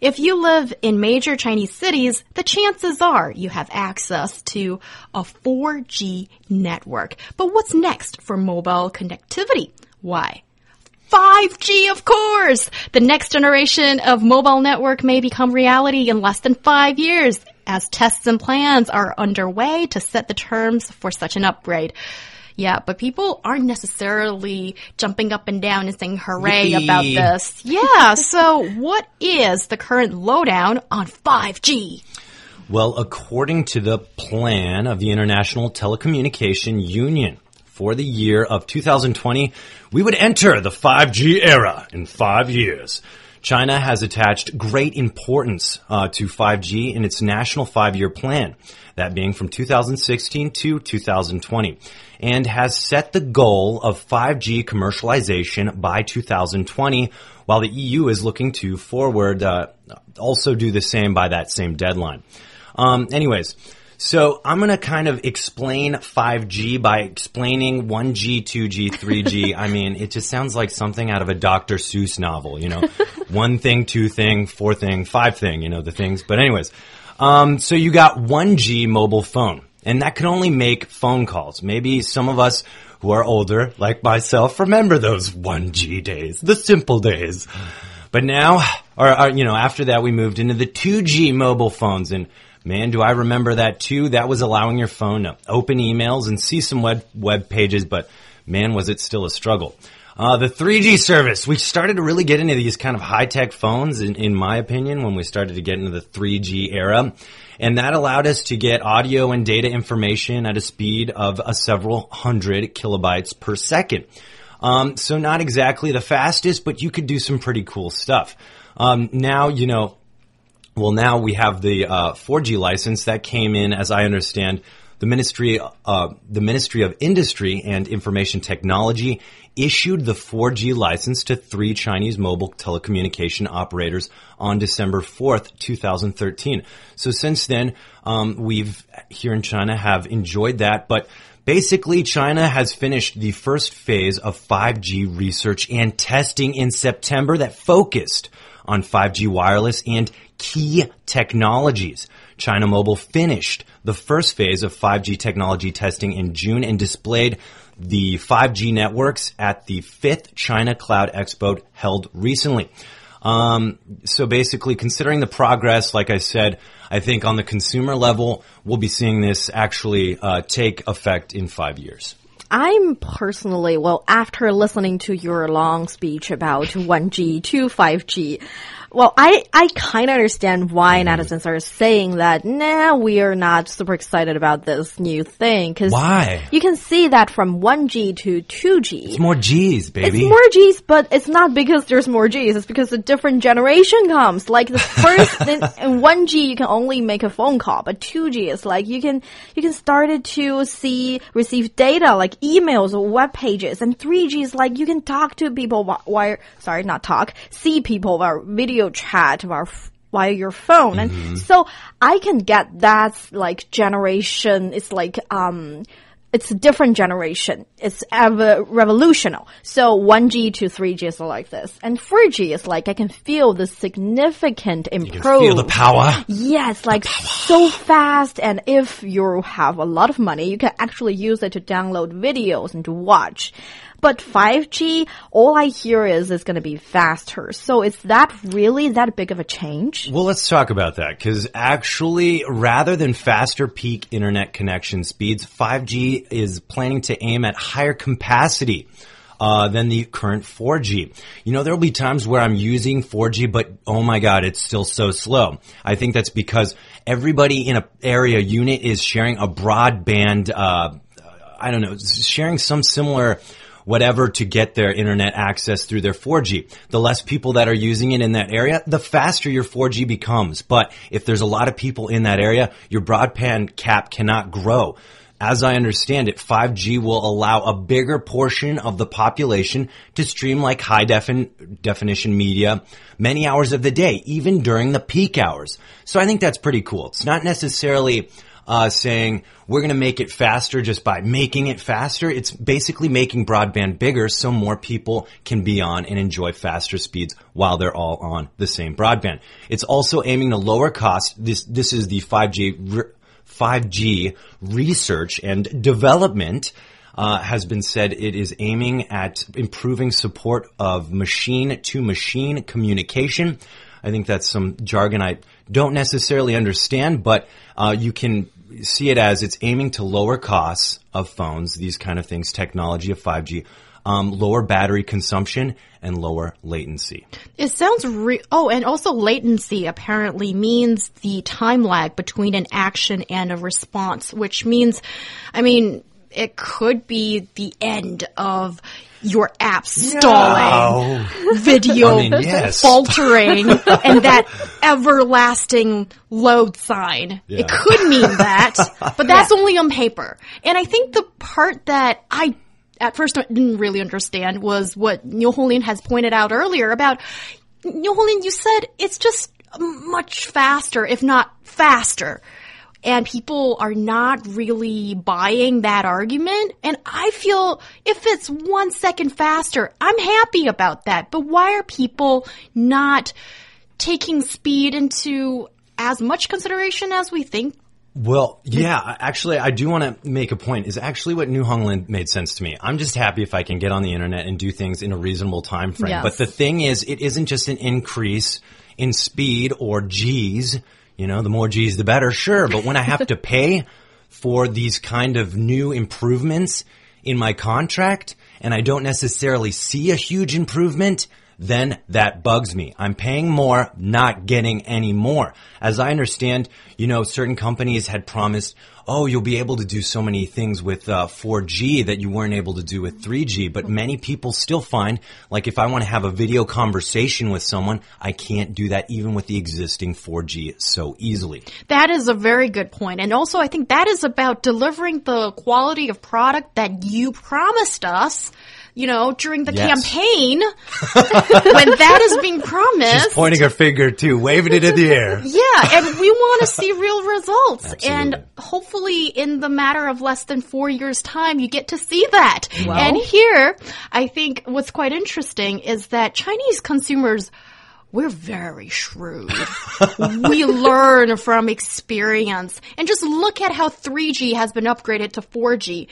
If you live in major Chinese cities, the chances are you have access to a 4G network. But what's next for mobile connectivity? Why? 5G, of course! The next generation of mobile network may become reality in less than five years as tests and plans are underway to set the terms for such an upgrade. Yeah, but people aren't necessarily jumping up and down and saying hooray Yippee. about this. Yeah, so what is the current lowdown on 5G? Well, according to the plan of the International Telecommunication Union for the year of 2020, we would enter the 5G era in five years. China has attached great importance uh, to 5G in its national five-year plan, that being from 2016 to 2020, and has set the goal of 5G commercialization by 2020, while the EU is looking to forward uh, also do the same by that same deadline. Um, anyways, so I'm gonna kind of explain 5G by explaining 1G, 2G, 3G. I mean, it just sounds like something out of a Dr. Seuss novel, you know, one thing, two thing, four thing, five thing, you know, the things. But anyways, um, so you got 1G mobile phone, and that can only make phone calls. Maybe some of us who are older, like myself, remember those 1G days, the simple days. But now, or, or, you know, after that, we moved into the 2G mobile phones, and man, do I remember that too. That was allowing your phone to open emails and see some web web pages, but man, was it still a struggle. Uh, the 3G service, we started to really get into these kind of high tech phones, in, in my opinion, when we started to get into the 3G era. And that allowed us to get audio and data information at a speed of a several hundred kilobytes per second. Um, so not exactly the fastest, but you could do some pretty cool stuff. Um, now, you know, well, now we have the uh, 4G license that came in, as I understand, the Ministry, uh, the Ministry of Industry and Information Technology issued the 4G license to three Chinese mobile telecommunication operators on December 4th, 2013. So since then, um, we've here in China have enjoyed that, but Basically, China has finished the first phase of 5G research and testing in September that focused on 5G wireless and key technologies. China Mobile finished the first phase of 5G technology testing in June and displayed the 5G networks at the fifth China Cloud Expo held recently. Um, so basically, considering the progress, like I said, I think on the consumer level, we'll be seeing this actually uh, take effect in five years. I'm personally, well, after listening to your long speech about 1G to 5G, well, I, I kind of understand why Mm-hmm. netizens are saying that, nah, we are not super excited about this new thing. Cause Why? You can see that from 1G to 2G. It's more G's, baby. It's more G's, but it's not because there's more G's. It's because a different generation comes. Like the first, in, in 1G, you can only make a phone call, but 2G is like you can, you can start it to see, receive data like emails or web pages. And 3G is like you can talk to people while, while sorry, not talk, see people while video chat while via your phone. And so I can get that like generation. It's like, um, it's a different generation. It's ever revolutionary. So 1G to 3G is like this. And 4G is like I can feel the significant improve. feel the power. Yes, like so fast. And if you have a lot of money, you can actually use it to download videos and to watch. But 5G, all I hear is it's going to be faster. So is that really that big of a change? Well, let's talk about that because actually, rather than faster peak internet connection speeds, 5G is planning to aim at higher capacity. Uh, than the current 4G. You know, there will be times where I'm using 4G, but oh my god, it's still so slow. I think that's because everybody in a area unit is sharing a broadband, uh, I don't know, sharing some similar whatever to get their internet access through their 4G. The less people that are using it in that area, the faster your 4G becomes. But if there's a lot of people in that area, your broadband cap cannot grow. as I understand it, 5G will allow a bigger portion of the population to stream like high defin- definition media many hours of the day, even during the peak hours. So I think that's pretty cool. It's not necessarily uh, saying we're going to make it faster just by making it faster. It's basically making broadband bigger so more people can be on and enjoy faster speeds while they're all on the same broadband. It's also aiming to lower costs. This this is the 5G 5G research and development uh, has been said it is aiming at improving support of machine to machine communication. I think that's some jargon I don't necessarily understand, but uh, you can see it as it's aiming to lower costs of phones, these kind of things, technology of 5G, um, lower battery consumption, and lower latency. It sounds re- oh, and also latency apparently means the time lag between an action and a response, which means, I mean, it could be the end of your app stalling, video I mean, yes. faltering, and that everlasting load sign. Yeah. It could mean that, but that's only on paper. And I think the part that I at first didn't really understand was what Niu Honglin has pointed out earlier about Niu Honglin, you said it's just much faster, if not faster. And people are not really buying that argument. And I feel if it's one second faster, I'm happy about that. But why are people not taking speed into as much consideration as we think Well, yeah, actually, I do want to make a point. Is actually what Niu Honglin made sense to me. I'm just happy if I can get on the internet and do things in a reasonable time frame. Yes. But the thing is, it isn't just an increase in speed or G's. You know, the more G's, the better. Sure, but when I have to pay for these kind of new improvements in my contract, and I don't necessarily see a huge improvement, then that bugs me. I'm paying more, not getting any more. As I understand, you know, certain companies had promised, oh, you'll be able to do so many things with uh, 4G that you weren't able to do with 3G. But many people still find, like, if I want to have a video conversation with someone, I can't do that even with the existing 4G so easily. That is a very good point. And also, I think that is about delivering the quality of product that you promised us, you know, during the Yes. campaign when that is being promised. She's Pointing her finger too, waving it in the air. Yeah, and we want to see real results. Absolutely. And hopefully in the matter of less than four years time, you get to see that. and here, I think what's quite interesting is that Chinese consumers we're very shrewd. we learn from experience. And just look at how 3G has been upgraded to 4G.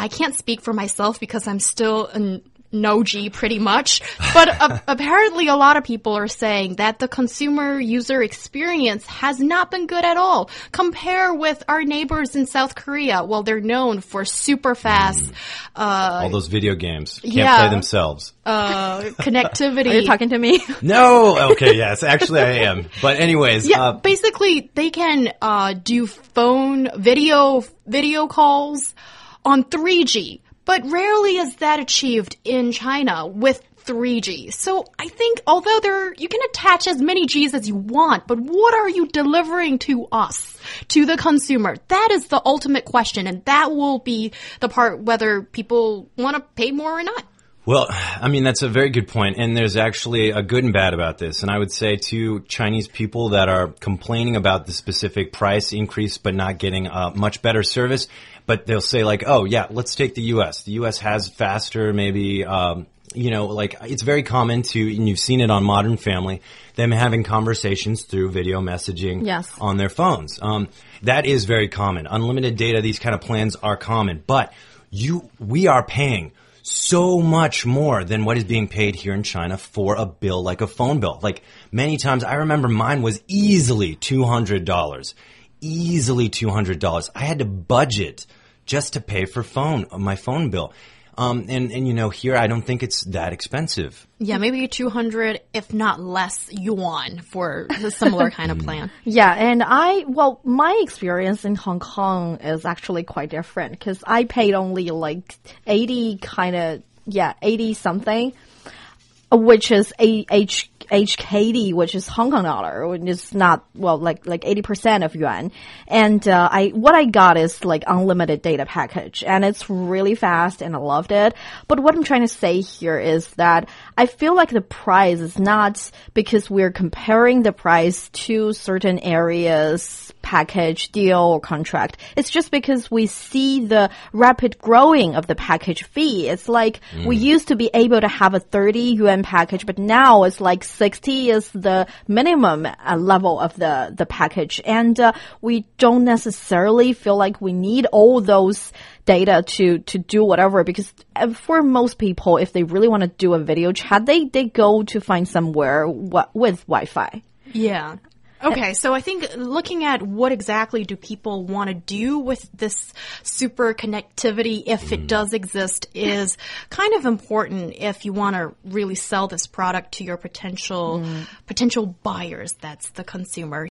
I can't speak for myself because I'm still an no G pretty much, but a- apparently a lot of people are saying that the consumer user experience has not been good at all. Compare with our neighbors in South Korea. Well, they're known for super fast, uh, All those video games can't Yeah. play themselves. uh, connectivity. Are you talking to me? No, okay, yes, actually I am. But anyways, Yeah, uh, basically they can uh, do phone video video calls on 3G, but rarely is that achieved in China with 3G. So I think although there you can attach as many Gs as you want, but what are you delivering to us, to the consumer? That is the ultimate question, and that will be the part whether people want to pay more or not. Well, I mean, that's a very good point. And there's actually a good and bad about this. And I would say to Chinese people that are complaining about the specific price increase, but not getting a much better service, but they'll say like, oh yeah, let's take the U.S. The U.S. has faster, maybe, um, you know, like it's very common to, and you've seen it on Modern Family, them having conversations through video messaging Yes. on their phones. Um, that is very common. Unlimited data, these kind of plans are common, but you, we are paying so much more than what is being paid here in China for a bill like a phone bill. Like many times, I remember mine was easily $200. Easily $200. I had to budget just to pay for phone, my phone bill. Um, and, and you know, here I don't think it's that expensive. Yeah, maybe 200, if not less, yuan for a similar kind of plan. Yeah, and I, well, my experience in Hong Kong is actually quite different because I paid only like 80 kind of, yeah, 80 something. Which is HKD, which is Hong Kong dollar, which is not well like like eighty percent of yuan. And uh, I what I got is like unlimited data package, and it's really fast, and I loved it. But what I'm trying to say here is that I feel like the price is not because we're comparing the price to certain areas package deal or contract. It's just because we see the rapid growing of the package fee. It's like we used to be able to have a 30 yuan package, but now it's like 60 is the minimum uh, level of the, the package. And uh, we don't necessarily feel like we need all those data to, to do whatever because uh, for most people, if they really want to do a video chat, they, they go to find somewhere wa- with Wi-Fi. Yeah. Okay, so I think looking at what exactly do people want to do with this super connectivity, if it mm-hmm. does exist, is kind of important if you want to really sell this product to your potential mm-hmm. potential buyers. That's the consumer.